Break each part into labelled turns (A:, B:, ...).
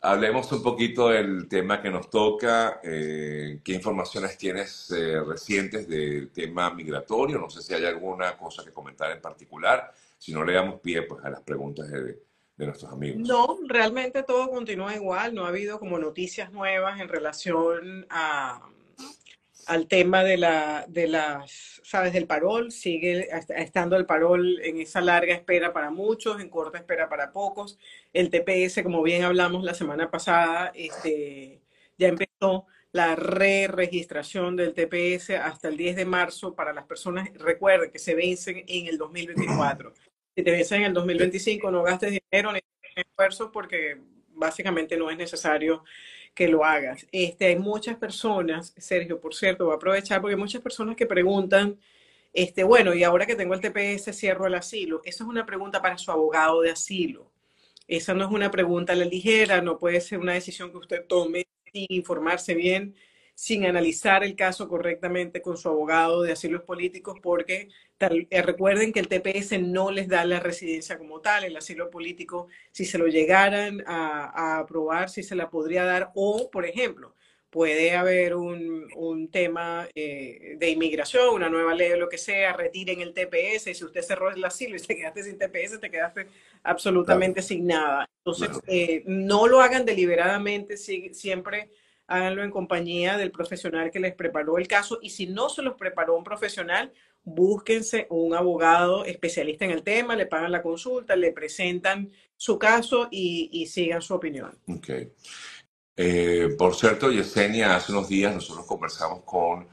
A: hablemos un poquito del tema que nos toca. Eh, ¿Qué informaciones tienes eh, recientes del tema migratorio? No sé si hay alguna cosa que comentar en particular. Si no le damos pie pues, a las preguntas de, de nuestros amigos.
B: No, realmente todo continúa igual. No ha habido como noticias nuevas en relación a, al tema de, la, de las, sabes, del parol. Sigue estando el parol en esa larga espera para muchos, en corta espera para pocos. El TPS, como bien hablamos la semana pasada, este, ya empezó la re-registración del TPS hasta el 10 de marzo para las personas, recuerden que se vencen en el 2024. Si te vencen en el 2025, no gastes dinero ni esfuerzo porque básicamente no es necesario que lo hagas. Este, hay muchas personas, Sergio, por cierto, voy a aprovechar porque hay muchas personas que preguntan, este, bueno, y ahora que tengo el TPS, cierro el asilo. Esa es una pregunta para su abogado de asilo. Esa no es una pregunta a la ligera, no puede ser una decisión que usted tome sin informarse bien sin analizar el caso correctamente con su abogado de asilos políticos, porque eh, recuerden que el TPS no les da la residencia como tal, el asilo político, si se lo llegaran a, aprobar, si se la podría dar, o, por ejemplo, puede haber un, tema eh, de inmigración, una nueva ley o lo que sea, retiren el TPS, y si usted cerró el asilo y te quedaste sin TPS, te quedaste absolutamente sin nada. Entonces, eh, no lo hagan deliberadamente, siempre háganlo en compañía del profesional que les preparó el caso y si no se los preparó un profesional, búsquense un abogado especialista en el tema, le pagan la consulta, le presentan su caso y, sigan su opinión.
A: Okay. Eh, por cierto, Yesenia, hace unos días nosotros conversamos con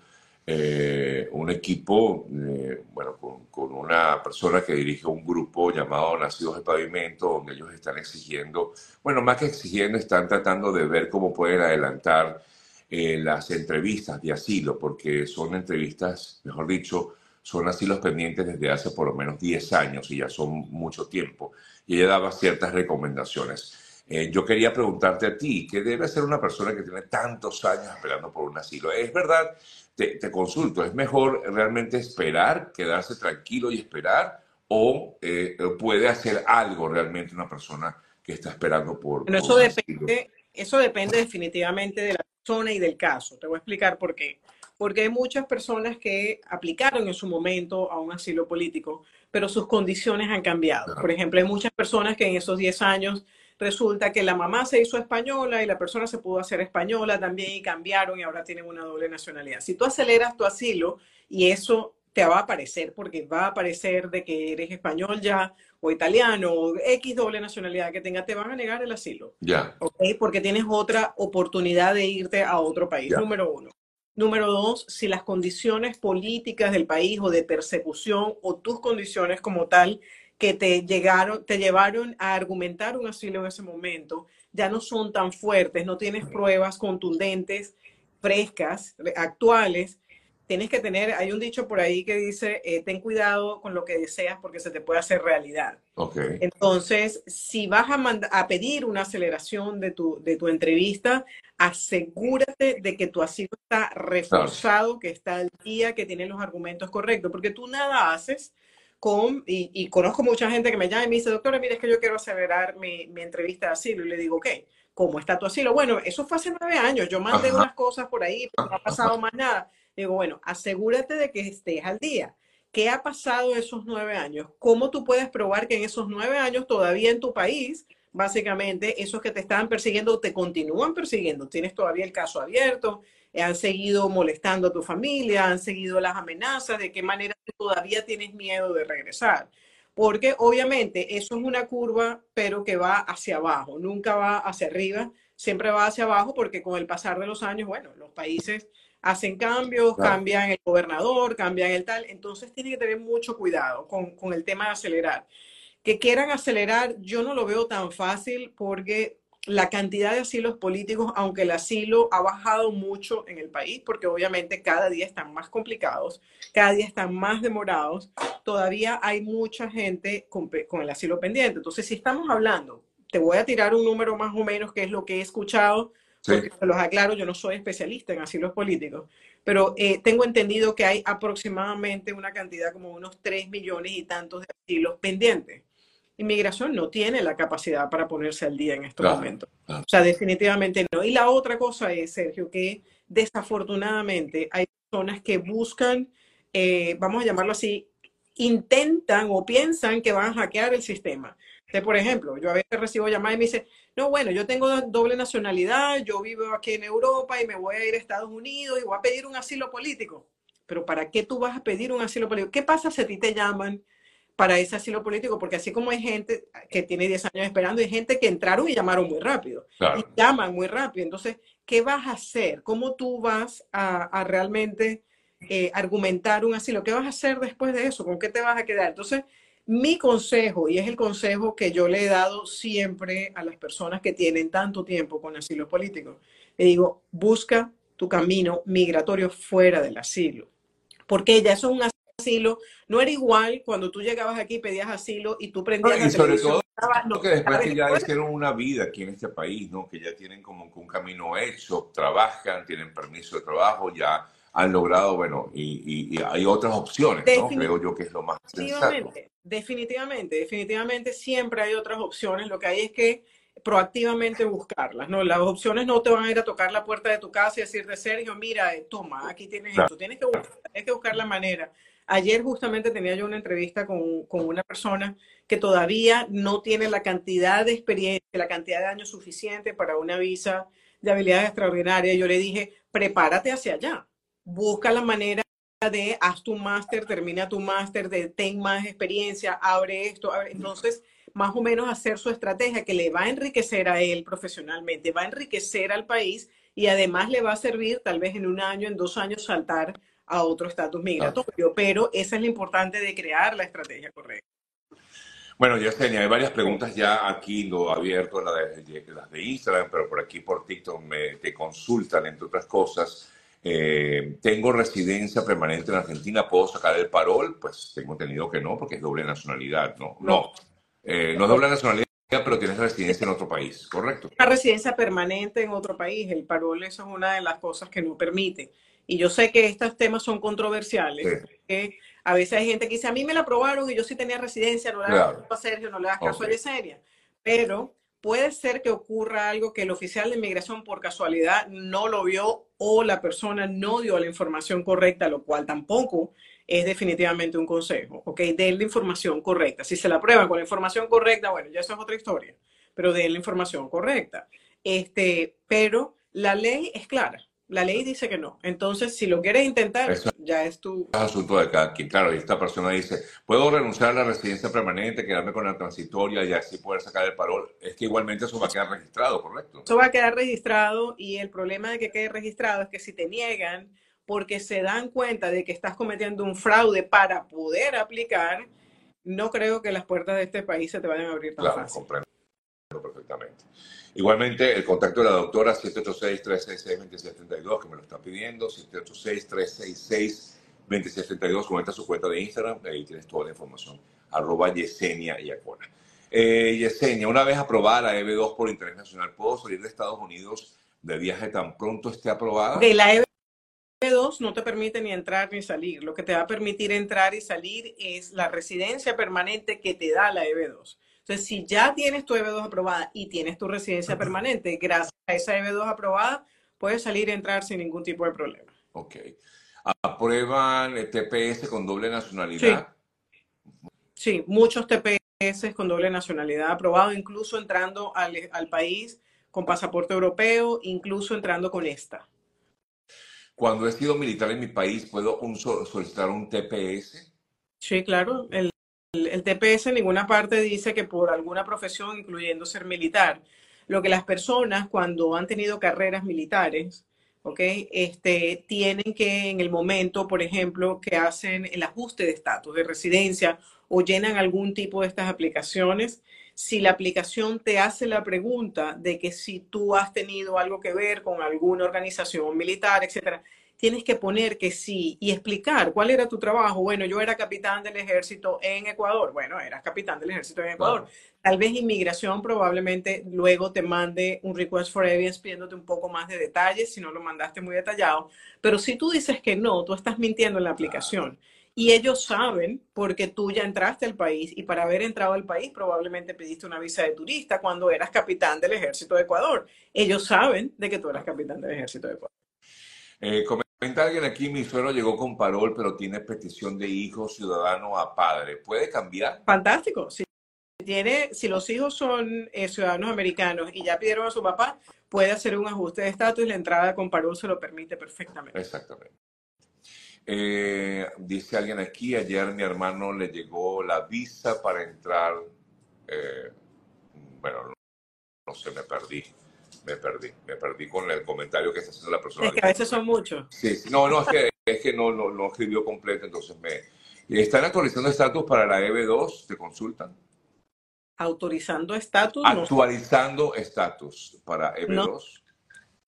A: eh, un equipo, eh, bueno, con, una persona que dirige un grupo llamado Nacidos de Pavimento, donde ellos están exigiendo, bueno, más que exigiendo, están tratando de ver cómo pueden adelantar eh, las entrevistas de asilo, porque son entrevistas, mejor dicho, son asilos pendientes desde hace por lo menos 10 años y ya son mucho tiempo. Y ella daba ciertas recomendaciones. Yo quería preguntarte a ti, ¿qué debe hacer una persona que tiene tantos años esperando por un asilo? ¿Es verdad te, consulto, ¿es mejor realmente esperar, quedarse tranquilo y esperar o eh, puede hacer algo realmente una persona que está esperando por...
B: eso, depende, eso depende definitivamente de la persona y del caso. Te voy a explicar por qué. Porque hay muchas personas que aplicaron en su momento a un asilo político, pero sus condiciones han cambiado. Por ejemplo, hay muchas personas que en esos 10 años resulta que la mamá se hizo española y la persona se pudo hacer española también y cambiaron y ahora tienen una doble nacionalidad. Si tú aceleras tu asilo y eso te va a aparecer porque va a aparecer de que eres español ya o italiano o X doble nacionalidad que tenga, te van a negar el asilo.
A: Ya.
B: Porque tienes otra oportunidad de irte a otro país, número uno. Número dos, si las condiciones políticas del país o de persecución o tus condiciones como tal que te llegaron, te llevaron a argumentar un asilo en ese momento, ya no son tan fuertes, no tienes pruebas contundentes, frescas, actuales. Tienes que tener, hay un dicho por ahí que dice, eh, ten cuidado con lo que deseas porque se te puede hacer realidad.
A: Okay.
B: Entonces, si vas a, a pedir una aceleración de tu, de tu entrevista, asegúrate de que tu asilo está reforzado, que está al día, que tiene los argumentos correctos, porque tú nada haces con, y, conozco mucha gente que me llama y me dice, doctora, mire, es que yo quiero acelerar mi, mi entrevista de asilo. Y le digo, ok, ¿cómo está tu asilo? Bueno, eso fue hace nueve años, yo mandé unas cosas por ahí, pero no ha pasado más nada. Digo, bueno, asegúrate de que estés al día. ¿Qué ha pasado esos nueve años? ¿Cómo tú puedes probar que en esos nueve años todavía en tu país, básicamente, esos que te estaban persiguiendo te continúan persiguiendo? Tienes todavía el caso abierto, han seguido molestando a tu familia, han seguido las amenazas, de qué manera todavía tienes miedo de regresar. Porque obviamente eso es una curva, pero que va hacia abajo, nunca va hacia arriba, siempre va hacia abajo porque con el pasar de los años, bueno, los países hacen cambios, cambian el gobernador, cambian el tal, entonces tiene que tener mucho cuidado con, con el tema de acelerar. Que quieran acelerar, yo no lo veo tan fácil porque la cantidad de asilos políticos, aunque el asilo ha bajado mucho en el país, porque obviamente cada día están más complicados, cada día están más demorados, todavía hay mucha gente con, el asilo pendiente. Entonces, si estamos hablando, te voy a tirar un número más o menos, que es lo que he escuchado, porque se los aclaro, yo no soy especialista en asilos políticos, pero eh, tengo entendido que hay aproximadamente una cantidad como unos 3 millones y tantos de asilos pendientes inmigración no tiene la capacidad para ponerse al día en estos momentos. O sea, definitivamente no. Y la otra cosa es, Sergio, que desafortunadamente hay personas que buscan, eh, vamos a llamarlo así, intentan o piensan que van a hackear el sistema. por ejemplo, yo a veces recibo llamadas y me dice, no, bueno, yo tengo doble nacionalidad, yo vivo aquí en Europa y me voy a ir a Estados Unidos y voy a pedir un asilo político. Pero ¿para qué tú vas a pedir un asilo político? ¿Qué pasa si a ti te llaman para ese asilo político? Porque así como hay gente que tiene 10 años esperando, hay gente que entraron y llamaron muy rápido. Y llaman muy rápido. Entonces, ¿qué vas a hacer? ¿Cómo tú vas a, realmente eh, argumentar un asilo? ¿Qué vas a hacer después de eso? ¿Con qué te vas a quedar? Entonces, mi consejo, y es el consejo que yo le he dado siempre a las personas que tienen tanto tiempo con asilo político, le digo, busca tu camino migratorio fuera del asilo, porque ya eso es un asilo, no era igual cuando tú llegabas aquí, pedías asilo y tú prendías
A: y sobre todo que después que ya hicieron una vida aquí en este país, ¿no? que ya tienen como un camino hecho, trabajan, tienen permiso de trabajo, ya han logrado, bueno, y, hay otras opciones, ¿no? Creo yo que es lo más sensato.
B: Definitivamente, definitivamente siempre hay otras opciones. Lo que hay es que proactivamente buscarlas, ¿no? Las opciones no te van a ir a tocar la puerta de tu casa y decirte, Sergio, mira, eh, toma, aquí tienes esto. Tienes que, buscar, tienes que buscar la manera. Ayer justamente tenía yo una entrevista con, con, una persona que todavía no tiene la cantidad de experiencia, la cantidad de años suficiente para una visa de habilidades extraordinarias. Yo le dije, prepárate hacia allá busca la manera de haz tu máster, termina tu máster, de ten más experiencia, abre esto. Entonces, más o menos hacer su estrategia que le va a enriquecer a él profesionalmente, va a enriquecer al país y además le va a servir tal vez en un año, en dos años saltar a otro estatus migratorio. Pero esa es lo importante de crear la estrategia correcta.
A: Bueno, Yesenia, hay varias preguntas ya aquí, lo abierto, las de, las de Instagram, pero por aquí por TikTok me, te consultan, entre otras cosas. Eh, tengo residencia permanente en Argentina, ¿puedo sacar el parol? Pues tengo entendido que no, porque es doble nacionalidad, ¿no? No, eh, no es doble nacionalidad, pero tienes residencia en otro país, ¿correcto?
B: Una residencia permanente en otro país, el parol, eso es una de las cosas que no permite. Y yo sé que estos temas son controversiales, a veces hay gente que dice, a mí me la aprobaron y yo sí tenía residencia, no le hagas caso a Sergio, no le das caso a Yesenia. Pero puede ser que ocurra algo que el oficial de inmigración por casualidad no lo vio o la persona no dio la información correcta, lo cual tampoco es definitivamente un consejo, ¿ok? Den la información correcta. Si se la prueban con la información correcta, bueno, ya eso es otra historia, pero den la información correcta. Este, pero la ley es clara. La ley dice que no. Entonces, si lo quieres intentar, ya es tu...
A: Es asunto de cada quien. Claro, y esta persona dice, puedo renunciar a la residencia permanente, quedarme con la transitoria y así poder sacar el parol. Es que igualmente eso va a quedar registrado, ¿correcto?
B: Eso va a quedar registrado y el problema de que quede registrado es que si te niegan porque se dan cuenta de que estás cometiendo un fraude para poder aplicar, no creo que las puertas de este país se te vayan a abrir tan claro,
A: comprendo perfectamente. Igualmente, el contacto de la doctora 786-366-2632, que me lo están pidiendo, 786-366-2632, comenta su cuenta de Instagram, ahí tienes toda la información, arroba Yesenia Yacona. Eh, Yesenia, una vez aprobada la EB2 por interés nacional, ¿puedo salir de Estados Unidos de viaje tan pronto esté aprobada?
B: De la EB2 no te permite ni entrar ni salir. Lo que te va a permitir entrar y salir es la residencia permanente que te da la EB2. Entonces, si ya tienes tu EB2 aprobada y tienes tu residencia permanente, gracias a esa EB2 aprobada, puedes salir y entrar sin ningún tipo de problema.
A: Ok. ¿Aprueban TPS con doble nacionalidad?
B: Sí, muchos TPS con doble nacionalidad aprobado, incluso entrando al, al país con pasaporte europeo, incluso entrando con esta.
A: Cuando he sido militar en mi país, ¿puedo solicitar un TPS?
B: Sí, claro. El, el TPS en ninguna parte dice que por alguna profesión, incluyendo ser militar, lo que las personas cuando han tenido carreras militares, ¿ok? Este, tienen que en el momento, por ejemplo, que hacen el ajuste de estatus de residencia o llenan algún tipo de estas aplicaciones, si la aplicación te hace la pregunta de que si tú has tenido algo que ver con alguna organización militar, etcétera, tienes que poner que sí y explicar cuál era tu trabajo. Bueno, yo era capitán del ejército en Ecuador. Bueno, eras capitán del ejército en Ecuador. Tal vez inmigración probablemente luego te mande un request for evidence pidiéndote un poco más de detalles si no lo mandaste muy detallado. Pero si tú dices que no, tú estás mintiendo en la aplicación. Y ellos saben, porque tú ya entraste al país y para haber entrado al país probablemente pediste una visa de turista cuando eras capitán del ejército de Ecuador. Ellos saben de que tú eras capitán del ejército de Ecuador.
A: Eh, comenta alguien aquí, mi suegro llegó con parol, pero tiene petición de hijo ciudadano a padre. ¿Puede cambiar?
B: Fantástico. Si, tiene, si los hijos son eh, ciudadanos americanos y ya pidieron a su papá, puede hacer un ajuste de estatus y la entrada con parol se lo permite perfectamente.
A: Exactamente. Eh, dice alguien aquí, ayer mi hermano le llegó la visa para entrar. Eh, bueno, no, sé, me perdí. Me perdí. Me perdí con el comentario que está haciendo la persona.
B: Es que a veces son muchos.
A: Sí, no, no, es que, es que no, no, no escribió completo, entonces me. ¿Están actualizando estatus para la EB2? ¿Te consultan?
B: ¿Autorizando estatus?
A: Actualizando estatus para EB2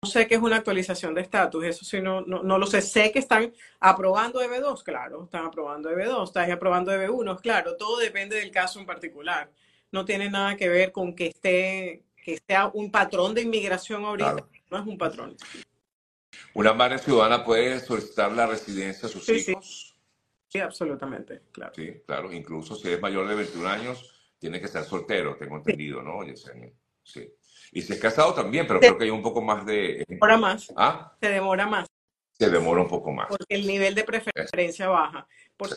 B: no sé qué es una actualización de estatus, eso sí no, no, lo sé. Sé que están aprobando EB2, claro, están aprobando EB2, están aprobando EB1, claro, todo depende del caso en particular. No tiene nada que ver con que esté que sea un patrón de inmigración ahorita, no es un patrón.
A: ¿Una madre ciudadana puede solicitar la residencia a sus hijos?
B: Sí, absolutamente, claro.
A: Sí, claro, incluso si es mayor de 21 años, tiene que ser soltero, tengo entendido, ¿no, Yesenia? Sí. Y si es casado también, pero creo que hay un poco más de...
B: Se demora más.
A: ¿Ah?
B: Se demora más.
A: Se demora un poco más.
B: Porque el nivel de preferencia baja.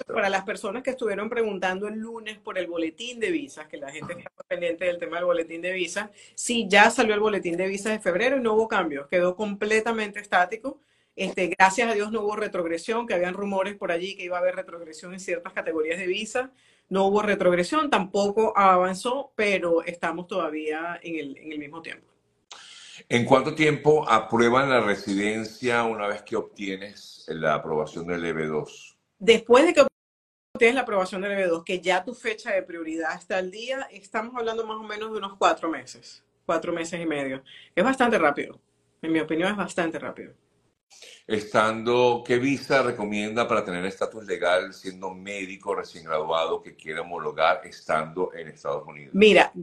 B: Para las personas que estuvieron preguntando el lunes por el boletín de visas, que la gente está pendiente del tema del boletín de visas, sí, ya salió el boletín de visas de febrero y no hubo cambios, quedó completamente estático. Este, gracias a Dios no hubo retrogresión, que habían rumores por allí que iba a haber retrogresión en ciertas categorías de visa. No hubo retrogresión, tampoco avanzó, pero estamos todavía en el, en el mismo tiempo.
A: ¿En cuánto tiempo aprueban la residencia una vez que obtienes la aprobación del EB2?
B: Después de que obtienes la aprobación del EB2, que ya tu fecha de prioridad está al día, estamos hablando más o menos de unos cuatro meses, cuatro meses y medio. Es bastante rápido. En mi opinión, es bastante rápido.
A: Estando, ¿qué visa recomienda para tener estatus legal siendo médico recién graduado que quiera homologar estando en Estados Unidos?
B: Mira,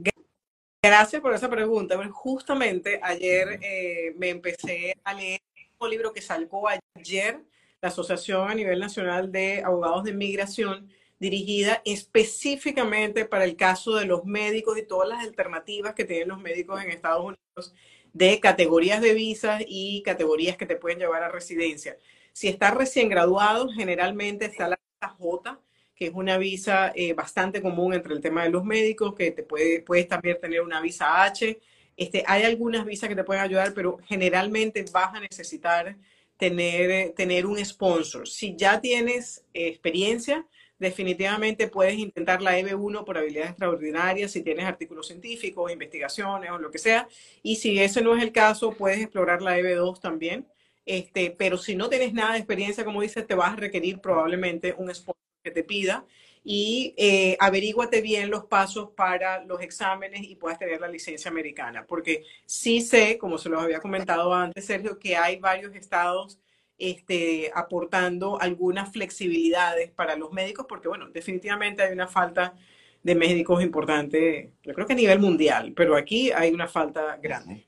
B: gracias por esa pregunta. Justamente ayer eh, me empecé a leer un libro que salió ayer, la Asociación a nivel nacional de Abogados de Inmigración, dirigida específicamente para el caso de los médicos y todas las alternativas que tienen los médicos en Estados Unidos de categorías de visas y categorías que te pueden llevar a residencia. Si estás recién graduado, generalmente está la J, que es una visa eh, bastante común entre el tema de los médicos, que te puede, puedes también tener una visa H. Este, hay algunas visas que te pueden ayudar, pero generalmente vas a necesitar tener, tener un sponsor. Si ya tienes experiencia, definitivamente puedes intentar la EB1 por habilidades extraordinarias si tienes artículos científicos, investigaciones o lo que sea. Y si ese no es el caso, puedes explorar la EB2 también. Este, pero si no tienes nada de experiencia, como dices, te vas a requerir probablemente un sponsor que te pida y eh, averíguate bien los pasos para los exámenes y puedas tener la licencia americana. Porque sí sé, como se los había comentado antes, Sergio, que hay varios estados este, aportando algunas flexibilidades para los médicos, porque bueno, definitivamente hay una falta de médicos importante, yo creo que a nivel mundial, pero aquí hay una falta grande.